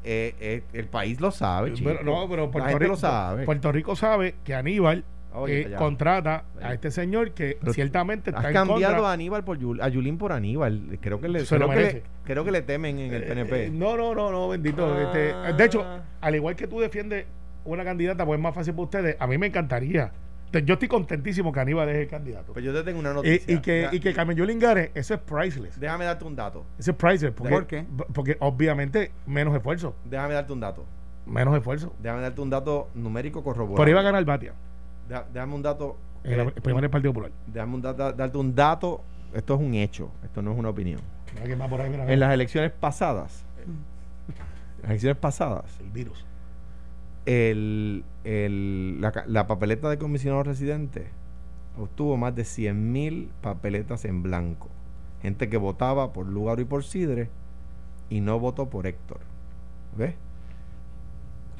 eh, eh, el país lo sabe, chico. pero, no, pero Puerto Rico, lo sabe. Puerto Rico sabe que Aníbal Oye, eh, contrata a este señor que Pero ciertamente está Has en cambiado contra. a Aníbal por Yul- a Yulín por Aníbal. Creo que le, creo que le, merece. creo que le temen en el PNP. Eh, no, no, no, no, bendito. Ah. este, de hecho, al igual que tú defiendes una candidata, pues es más fácil para ustedes. A mí me encantaría. Yo estoy contentísimo que Aníbal es el candidato. Pues yo te tengo una Y, noticia. y que, y que Carmen Yulín gane, eso es priceless. Déjame darte un dato. Ese es priceless. Porque, ¿Por qué? Porque obviamente menos esfuerzo. Déjame darte un dato. Menos esfuerzo. Déjame darte un dato numérico corroborado. Por ahí va a ganar Batia. Deja- Déjame un dato. En la- eh, el primer Partido Popular. déjame un dato- darte un dato. Esto es un hecho. Esto no es una opinión. Mira quién va por ahí, mira, En las elecciones pasadas, las elecciones pasadas, El virus. El, el- la, papeleta de comisionado residente obtuvo más de 100 mil papeletas en blanco. Gente que votaba por Lugaro y por Sidre y no votó por Héctor. ¿Ves?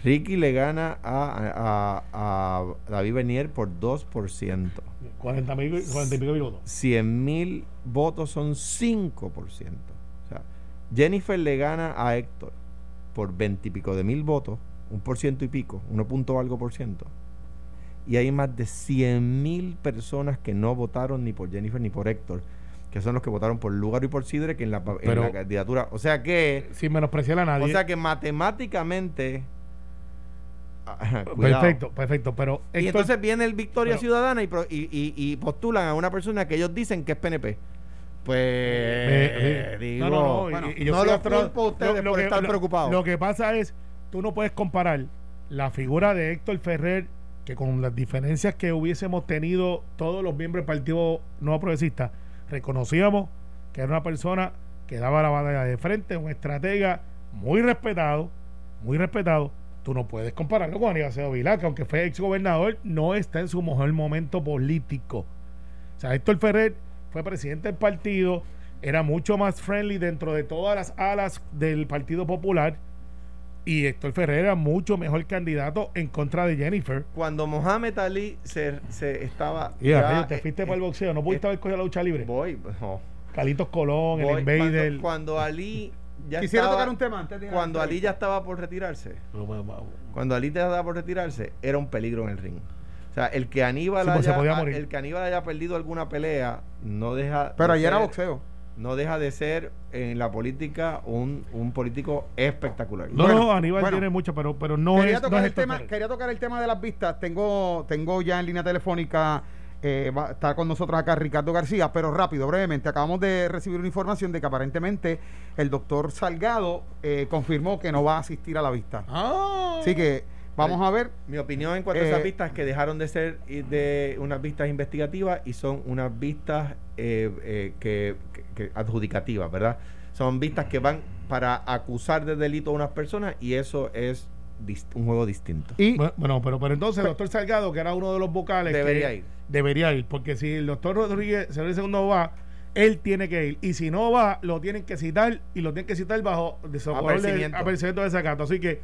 Ricky le gana a, a, a David Bernier por 2%. 40 mil, 40 y pico mil votos. 100 mil votos son 5%. O sea, Jennifer le gana a Héctor por 20 y pico de mil votos, un por ciento y pico, 1 punto algo por ciento. Y hay más de 100 mil personas que no votaron ni por Jennifer ni por Héctor, que son los que votaron por Lugaro y por Sidre, que en la, en candidatura. O sea que, Sin menospreciar a nadie. o sea que matemáticamente. ah, perfecto, perfecto. Pero Y entonces viene el Victoria pero- Ciudadana y, y, y- y postulan a una persona que ellos dicen que es PNP. Pues Eh, sí. digo, no, no, no, y- bueno, y yo no estoy lo astro- culpo a ustedes lo- lo por que- estar lo- preocupados. Lo que pasa es, tú no puedes comparar la figura de Héctor Ferrer, que con las diferencias que hubiésemos tenido todos los miembros del Partido Nuevo Progresista, reconocíamos que era una persona que daba la batalla de frente, un estratega muy respetado, muy respetado. Tú no puedes compararlo con Aníbal Acevedo Vilá, que aunque fue ex gobernador, no está en su mejor momento político. O sea, Héctor Ferrer fue presidente del partido, era mucho más friendly dentro de todas las alas del Partido Popular. Y Héctor Ferrer era mucho mejor candidato en contra de Jennifer. Cuando Mohamed Ali se, se estaba. Ya, te eh, fuiste eh, para el boxeo, no pudiste eh, haber cogido la lucha libre. Voy, no, Calitos Colón, voy. el Invader. Cuando, cuando Ali ya Quisiera estaba, tocar un tema antes de Cuando Ali ya estaba por retirarse, cuando Ali ya estaba por retirarse, era un peligro en el ring. O sea, el que Aníbal Sí, pues se haya, podía morir. el que Aníbal haya perdido alguna pelea no deja Pero de ayer era boxeo. No deja de ser en la política un, un político espectacular. No, Bueno, no, Aníbal bueno. tiene mucho, pero, pero no quería, es. no tocar es el tema, quería tocar el tema de las vistas. Tengo, tengo ya en línea telefónica, eh, va, está con nosotros acá Ricardo García, pero rápido, brevemente. Acabamos de recibir una información de que aparentemente el doctor Salgado eh, confirmó que no va a asistir a la vista. Ah. Así que vamos a ver. Mi opinión en cuanto a Eh, esas vistas es que dejaron de ser eh, de unas vistas investigativas y son unas vistas eh, eh, que, que- que adjudicativas, ¿verdad? Son vistas que van para acusar de delito a unas personas y eso es un juego distinto. Y Bueno, pero, pero entonces el doctor Salgado, que era uno de los vocales. Debería que- ir. Debería ir, porque si el doctor Rodríguez, señor segundo va, él tiene que ir. Y si no va, lo tienen que citar y lo tienen que citar bajo de apercibimiento de desacato. Así que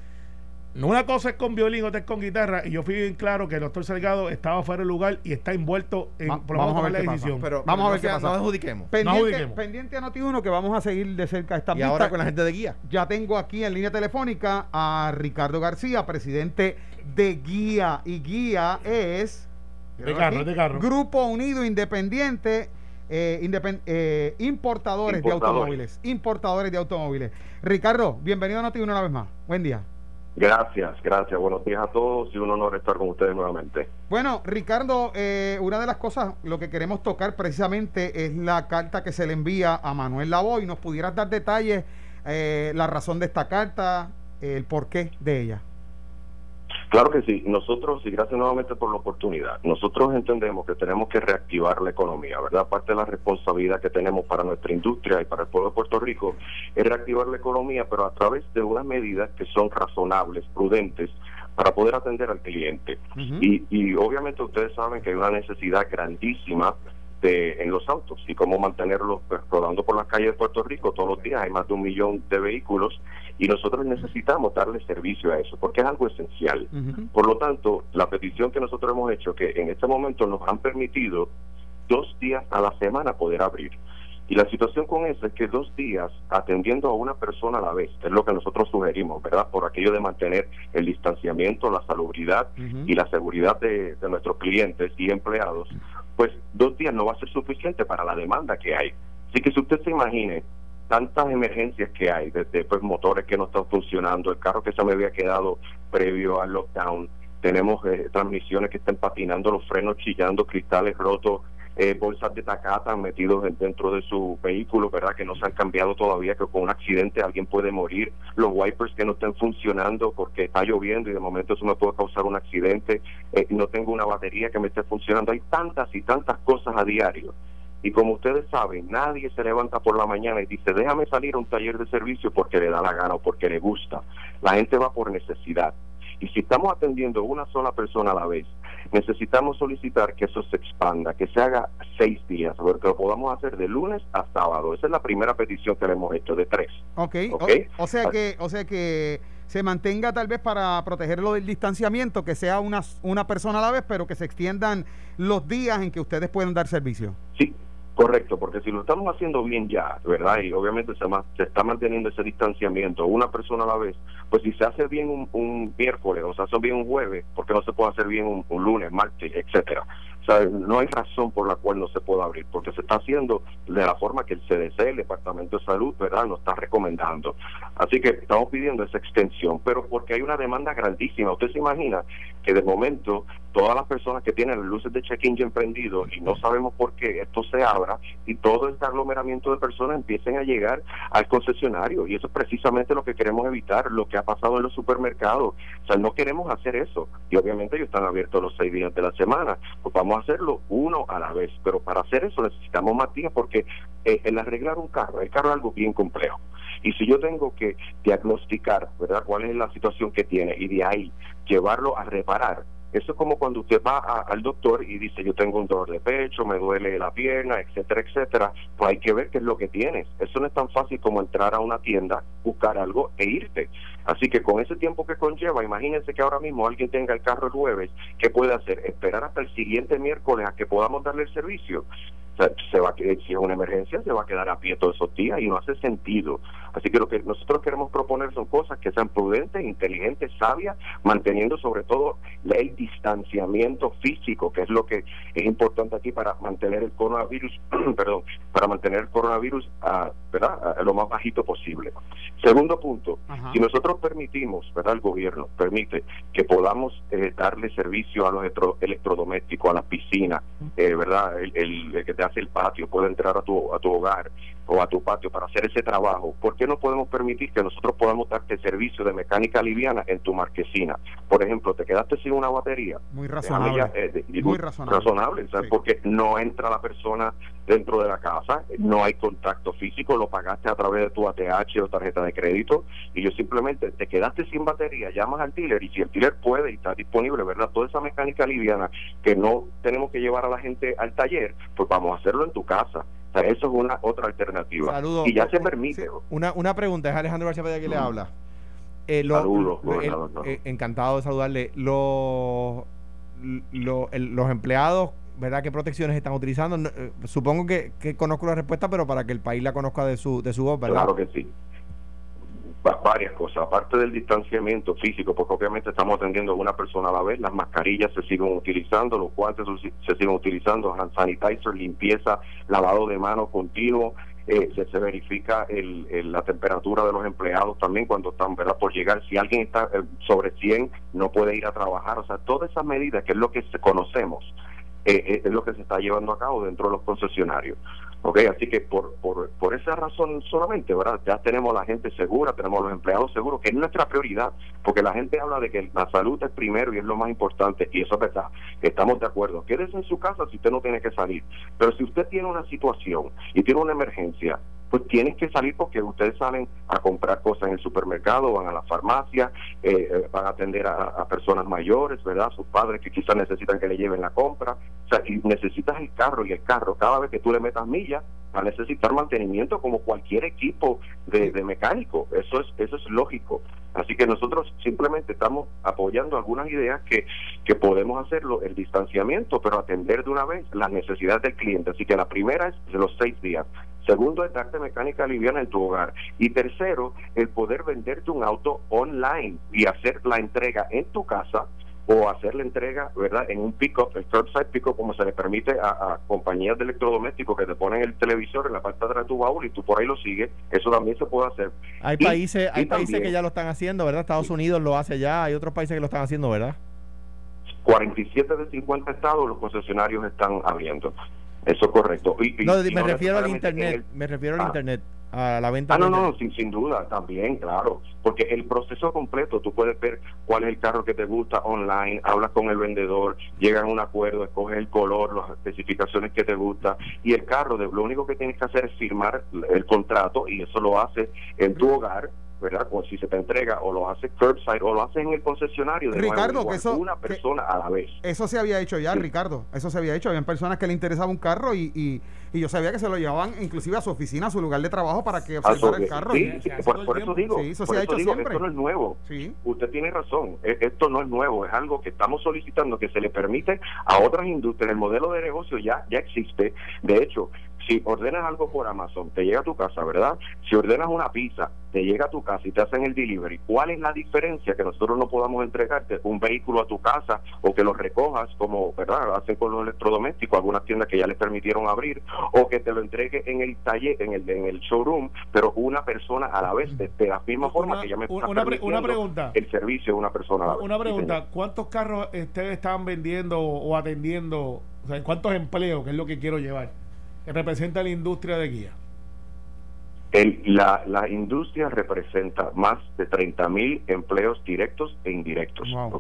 una cosa es con violín, otra es con guitarra. Y yo fui bien claro que el doctor Salgado estaba fuera del lugar y está envuelto en Va- por lo vamos a ver la qué pasa. decisión. Pero, Vamos a ver no qué pasa. No adjudiquemos. Pendiente, adjudiquemos. pendiente a Noti1 que vamos a seguir de cerca esta Y ahora con la gente de guía. Ya tengo aquí en línea telefónica a Ricardo García, presidente de Guía. Y Guía es De carro, de carro. Grupo Unido Independiente, eh, independ- eh, importadores, de automóviles. Importadores de automóviles. Ricardo, bienvenido a Noti1 una vez más. Buen día. Gracias, gracias. Buenos días a todos y un honor estar con ustedes nuevamente. Bueno, Ricardo, eh, una de las cosas, lo que queremos tocar precisamente es la carta que se le envía a Manuel Lavoy. ¿Nos pudieras dar detalles, eh, la razón de esta carta, el porqué de ella? Claro que sí. Nosotros, y gracias nuevamente por la oportunidad, nosotros entendemos que tenemos que reactivar la economía, ¿verdad? Parte de la responsabilidad que tenemos para nuestra industria y para el pueblo de Puerto Rico es reactivar la economía, pero a través de unas medidas que son razonables, prudentes, para poder atender al cliente. Y, y obviamente ustedes saben que hay una necesidad grandísima de, en los autos y cómo mantenerlos pues, rodando por las calles de Puerto Rico todos los días. Hay más de un millón de vehículos y nosotros necesitamos darle servicio a eso porque es algo esencial. Por lo tanto, la petición que nosotros hemos hecho, que en este momento nos han permitido dos días a la semana poder abrir. Y la situación con eso es que dos días atendiendo a una persona a la vez, es lo que nosotros sugerimos, ¿verdad? Por aquello de mantener el distanciamiento, la salubridad y la seguridad de, de nuestros clientes y empleados, pues dos días no va a ser suficiente para la demanda que hay. Así que si usted se imagine tantas emergencias que hay, desde pues motores que no están funcionando, el carro que se me había quedado previo al lockdown, tenemos eh, transmisiones que están patinando, los frenos chillando, cristales rotos, eh, bolsas de tacata metidos en- dentro de su vehículo, ¿verdad? Que no se han cambiado todavía, que con un accidente alguien puede morir, los wipers que no estén funcionando porque está lloviendo y de momento eso me puede causar un accidente, eh, no tengo una batería que me esté funcionando, hay tantas y tantas cosas a diario. Y como ustedes saben, nadie se levanta por la mañana y dice, déjame salir a un taller de servicio porque le da la gana o porque le gusta. La gente va por necesidad. Y si estamos atendiendo una sola persona a la vez, necesitamos solicitar que eso se expanda, que se haga seis días, porque lo podamos hacer de lunes a sábado. Esa es la primera petición que le hemos hecho, de tres. Ok, o- Ok. O, sea que, o sea que se mantenga tal vez para protegerlo del distanciamiento, que sea una, una persona a la vez, pero que se extiendan los días en que ustedes pueden dar servicio. Sí, correcto, porque si lo estamos haciendo bien ya, ¿verdad? Y obviamente se, está manteniendo ese distanciamiento, una persona a la vez, pues si se hace bien un, un miércoles o se hace bien un jueves, porque no se puede hacer bien un, un lunes, martes, etcétera? O sea, no hay razón por la cual no se pueda abrir, porque se está haciendo de la forma que el CDC, el Departamento de Salud, ¿verdad?, nos está recomendando. Así que estamos pidiendo esa extensión, pero porque hay una demanda grandísima. Usted se imagina que de momento todas las personas que tienen las luces de check-in ya prendido y no sabemos por qué esto se abra y todo este aglomeramiento de personas empiecen a llegar al concesionario y eso es precisamente lo que queremos evitar, lo que ha pasado en los supermercados. O sea, no queremos hacer eso y obviamente ellos están abiertos los seis días de la semana, pues vamos a hacerlo uno a la vez, pero para hacer eso necesitamos más días porque eh, el arreglar un carro, el carro es algo bien complejo. Y si yo tengo que diagnosticar, ¿verdad?, cuál es la situación que tiene y de ahí llevarlo a reparar, eso es como cuando usted va al doctor y dice yo tengo un dolor de pecho, me duele la pierna, etcétera, etcétera. Pues hay que ver qué es lo que tienes. Eso no es tan fácil como entrar a una tienda, buscar algo e irte. Así que con ese tiempo que conlleva, imagínense que ahora mismo alguien tenga el carro el jueves, ¿qué puede hacer? Esperar hasta el siguiente miércoles a que podamos darle el servicio. Se va a si es una emergencia, se va a quedar a pie todos esos días y no hace sentido. Así que lo que nosotros queremos proponer son cosas que sean prudentes, inteligentes, sabias, manteniendo sobre todo el distanciamiento físico, que es lo que es importante aquí para mantener el coronavirus, perdón, para mantener el coronavirus a, ¿verdad? a lo más bajito posible. Segundo punto, Ajá. si nosotros permitimos, ¿verdad? El gobierno permite que podamos eh, darle servicio a los electro- electrodomésticos, a las piscinas, eh, ¿verdad? El, el- el que te hace el patio puede entrar a tu, a tu hogar o a tu patio para hacer ese trabajo. ¿Por qué no podemos permitir que nosotros podamos darte servicio de mecánica liviana en tu marquesina? Por ejemplo, te quedaste sin una batería, Muy razonable. ya, eh, de- Muy razonable. razonable, ¿sabes? Sí. porque no entra la persona dentro de la casa, no hay contacto físico, lo pagaste a través de tu ATH o tarjeta de crédito y yo simplemente te quedaste sin batería, llamas al dealer y si el dealer puede y está disponible, ¿verdad? Toda esa mecánica liviana que no tenemos que llevar a la gente al taller, pues vamos hacerlo en tu casa. O sea, eso es una otra alternativa. Saludos. Y ya se permite. Una, una pregunta, es Alejandro García Padilla que le habla. Eh, lo- Saludos, lo- el- gobernador. eh, encantado de saludarle. Los, lo- el- los empleados, ¿verdad? ¿Qué protecciones están utilizando? No, eh, supongo que, que conozco la respuesta, pero para que el país la conozca de su, de su voz, ¿verdad? Claro que sí. Va- varias cosas, aparte del distanciamiento físico, porque obviamente estamos atendiendo a una persona a la vez, las mascarillas se siguen utilizando, los guantes se siguen utilizando, hand sanitizer, limpieza, lavado de manos continuo, eh, se, verifica el, la temperatura de los empleados también cuando están por llegar, si alguien está eh, sobre 100 no puede ir a trabajar, o sea, todas esas medidas que es lo que conocemos, eh, es lo que se está llevando a cabo dentro de los concesionarios. Ok, así que por, por, por esa razón solamente, ¿verdad? Ya tenemos la gente segura, tenemos los empleados seguros, que es nuestra prioridad, porque la gente habla de que la salud es primero y es lo más importante, y eso es verdad, estamos de acuerdo. Quédese en su casa si usted no tiene que salir, pero si usted tiene una situación y tiene una emergencia, pues tienes que salir porque ustedes salen a comprar cosas en el supermercado, van a la farmacia, eh, eh, van a atender a, a personas mayores, ¿verdad? Sus padres que quizás necesitan que le lleven la compra. O sea, y necesitas el carro y el carro, cada vez que tú le metas millas, a necesitar mantenimiento como cualquier equipo de, de mecánico. Eso es, eso es lógico. Así que nosotros simplemente estamos apoyando algunas ideas que, que podemos hacerlo, el distanciamiento, pero atender de una vez las necesidades del cliente. Así que la primera es de los seis días. Segundo es darte mecánica liviana en tu hogar. Y tercero, el poder venderte un auto online y hacer la entrega en tu casa o hacer la entrega, ¿verdad? En un pick-up, el curbside pick-up, como se le permite a, a compañías de electrodomésticos que te ponen el televisor en la parte de atrás de tu baúl y tú por ahí lo sigues. Eso también se puede hacer. Hay Y- países, hay países también- que ya lo están haciendo, ¿verdad? Estados Unidos lo hace ya, hay otros países que lo están haciendo, ¿verdad? 47 de 50 estados los concesionarios están abriendo. Eso es correcto. Y- y- No, me no refiero al en internet, me refiero al Ah. internet, a la venta Ah, no, no, sin, sin duda, también, claro, porque el proceso completo, tú puedes ver cuál es el carro que te gusta online, hablas con el vendedor, llegan a un acuerdo, escoges el color, las especificaciones que te gusta, y el carro, de, lo único que tienes que hacer es firmar el contrato, y eso lo haces en tu hogar, ¿verdad? Como si se te entrega, o lo haces curbside, o lo haces en el concesionario, de nuevo, Ricardo, igual, que eso- una que- persona a la vez. Eso se había hecho ya, Sí. Ricardo. Eso se había hecho. Habían personas que le interesaba un carro y, y, y yo sabía que se lo llevaban inclusive a su oficina, a su lugar de trabajo para que observara el carro. sí, Y- sí, hace por, eso digo, Sí, eso por se ha eso hecho digo, siempre. esto no es nuevo. Sí. Usted tiene razón, e- esto no es nuevo, es algo que estamos solicitando que se le permite a otras industrias. El modelo de negocio ya, ya existe. De hecho, si ordenas algo por Amazon, te llega a tu casa, ¿verdad? Si ordenas una pizza, te llega a tu casa y te hacen el delivery, ¿cuál es la diferencia que nosotros no podamos entregarte un vehículo a tu casa o que lo recojas como, ¿verdad? Hacen con los electrodomésticos, algunas tiendas que ya les permitieron abrir, o que te lo entregue en el taller, en el, en el showroom, pero una persona a la vez, de, de la misma forma Una- que ya me una está pre- una pregunta. el servicio de una persona a la vez. Una pregunta. ¿cuántos carros ustedes estaban vendiendo o atendiendo? O sea, ¿cuántos empleos, que es lo que quiero llevar? Representa la industria de guía. El- la, la industria representa más de 30 mil empleos directos e indirectos. Wow.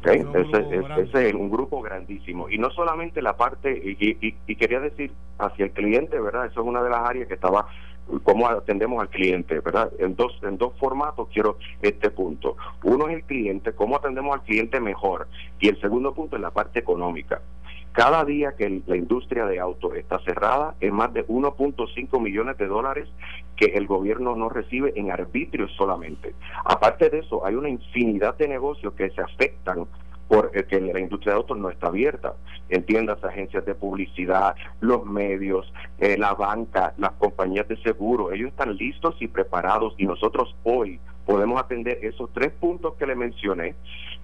ese es un grupo grandísimo. Y no solamente la parte, y, y- y quería decir hacia el cliente, ¿verdad? Eso es una de las áreas que estaba cómo atendemos al cliente, ¿verdad? En dos, en dos formatos quiero este punto. Uno es el cliente, cómo atendemos al cliente mejor. Y el segundo punto es la parte económica. Cada día que la industria de autos está cerrada, es más de 1.5 millones de dólares que el gobierno no recibe en arbitrios solamente. Aparte de eso, hay una infinidad de negocios que se afectan por el que la industria de autos no está abierta. Entiendas agencias de publicidad, los medios, eh, la banca, las compañías de seguro, ellos están listos y preparados y nosotros hoy podemos atender esos tres puntos que le mencioné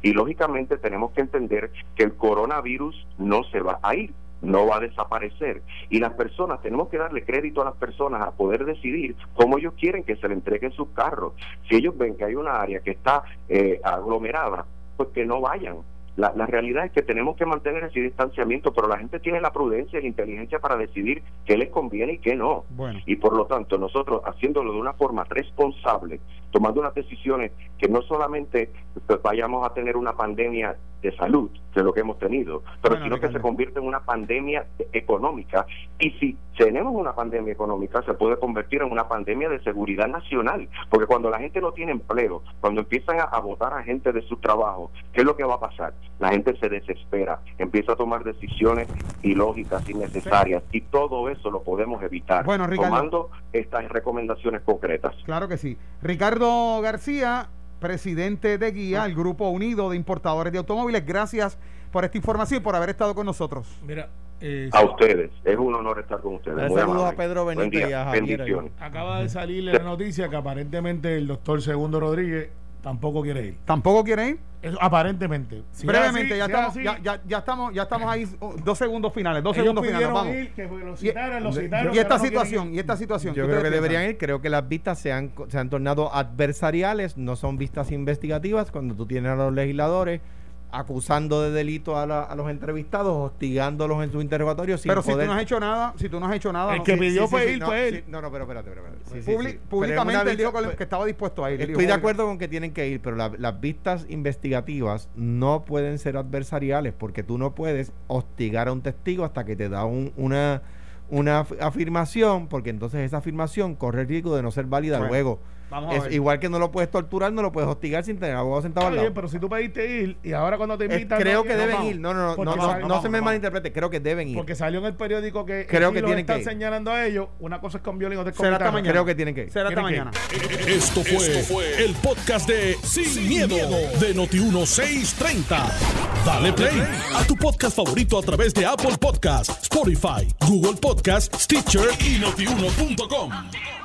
y lógicamente tenemos que entender que el coronavirus no se va a ir no va a desaparecer. Y las personas tenemos que darle crédito a las personas a poder decidir cómo ellos quieren que se le entreguen sus carros. Si ellos ven que hay una área que está eh, aglomerada pues que no vayan la, la realidad es que tenemos que mantener ese distanciamiento, pero la gente tiene la prudencia y la inteligencia para decidir qué les conviene y qué no. Bueno. Y por lo tanto, nosotros haciéndolo de una forma responsable, tomando unas decisiones que no solamente pues, vayamos a tener una pandemia de salud, es lo que hemos tenido, pero Bueno, sino que se convierte en una pandemia económica. Y si tenemos una pandemia económica, se puede convertir en una pandemia de seguridad nacional, porque cuando la gente no tiene empleo, cuando empiezan a, a votar a gente de su trabajo, ¿qué es lo que va a pasar? La gente se desespera, empieza a tomar decisiones ilógicas, innecesarias, y todo eso lo podemos evitar Bueno, Ricardo. tomando estas recomendaciones concretas. Claro que sí. Ricardo García, presidente de Guía, el Grupo Unido de Importadores de Automóviles, gracias por esta información y por haber estado con nosotros. Mira, eh, A ustedes, es un honor estar con ustedes. Saludos amable. a Pedro Benítez y a Javier acaba de salir la noticia que aparentemente el doctor Segundo Rodríguez tampoco quiere ir. ¿Tampoco quieren ir? Eso, aparentemente. Si Brevemente, así, ya, si estamos, ya, ya, ya estamos, ya estamos ahí, oh, dos segundos finales, dos ellos segundos finales, pidieron vamos. ir, que lo Y- citaran, lo y citaron. Y esta no situación, y esta situación. Yo ¿qué creo que deberían ir. Creo que las vistas se han, se han tornado adversariales, no son vistas investigativas. Cuando tú tienes a los legisladores acusando de delito a, la- a los entrevistados, hostigándolos en sus interrogatorios. sin Pero si tú no has hecho nada, si tú no has hecho nada, El no- que sí, pidió sí, fue sí, ir, no, fue Sí, él. no, no, pero espérate, espérate. espérate. Sí, sí, publi- sí. Pero es Públicamente él dijo que, estaba dispuesto a ir. dijo Estoy de acuerdo con que tienen que ir, pero la- las vistas investigativas no pueden ser adversariales porque tú no puedes hostigar a un testigo hasta que te da un- una, una af- afirmación, porque entonces esa afirmación corre el riesgo de no ser válida Bueno, luego. Vamos a Es ver. igual que no lo puedes torturar, no lo puedes hostigar sin tener abogado sentado Está al bien, lado. pero si tú pediste ir y ahora cuando te invitan. creo no, que no deben vamos. ir. No, no, no, no, no, no vamos, se me malinterprete. Creo que deben ir. Porque salió en el periódico que Creo que los tienen que están ir. señalando a ellos. Una cosa es con violín, otra es con Será hasta mañana. Creo que tienen que ir. Será hasta que mañana. Esto fue, el podcast de Sin, miedo, de Noti1630. Dale play a tu podcast favorito a través de Apple Podcasts, Spotify, Google Podcasts, Stitcher y notiuno.com.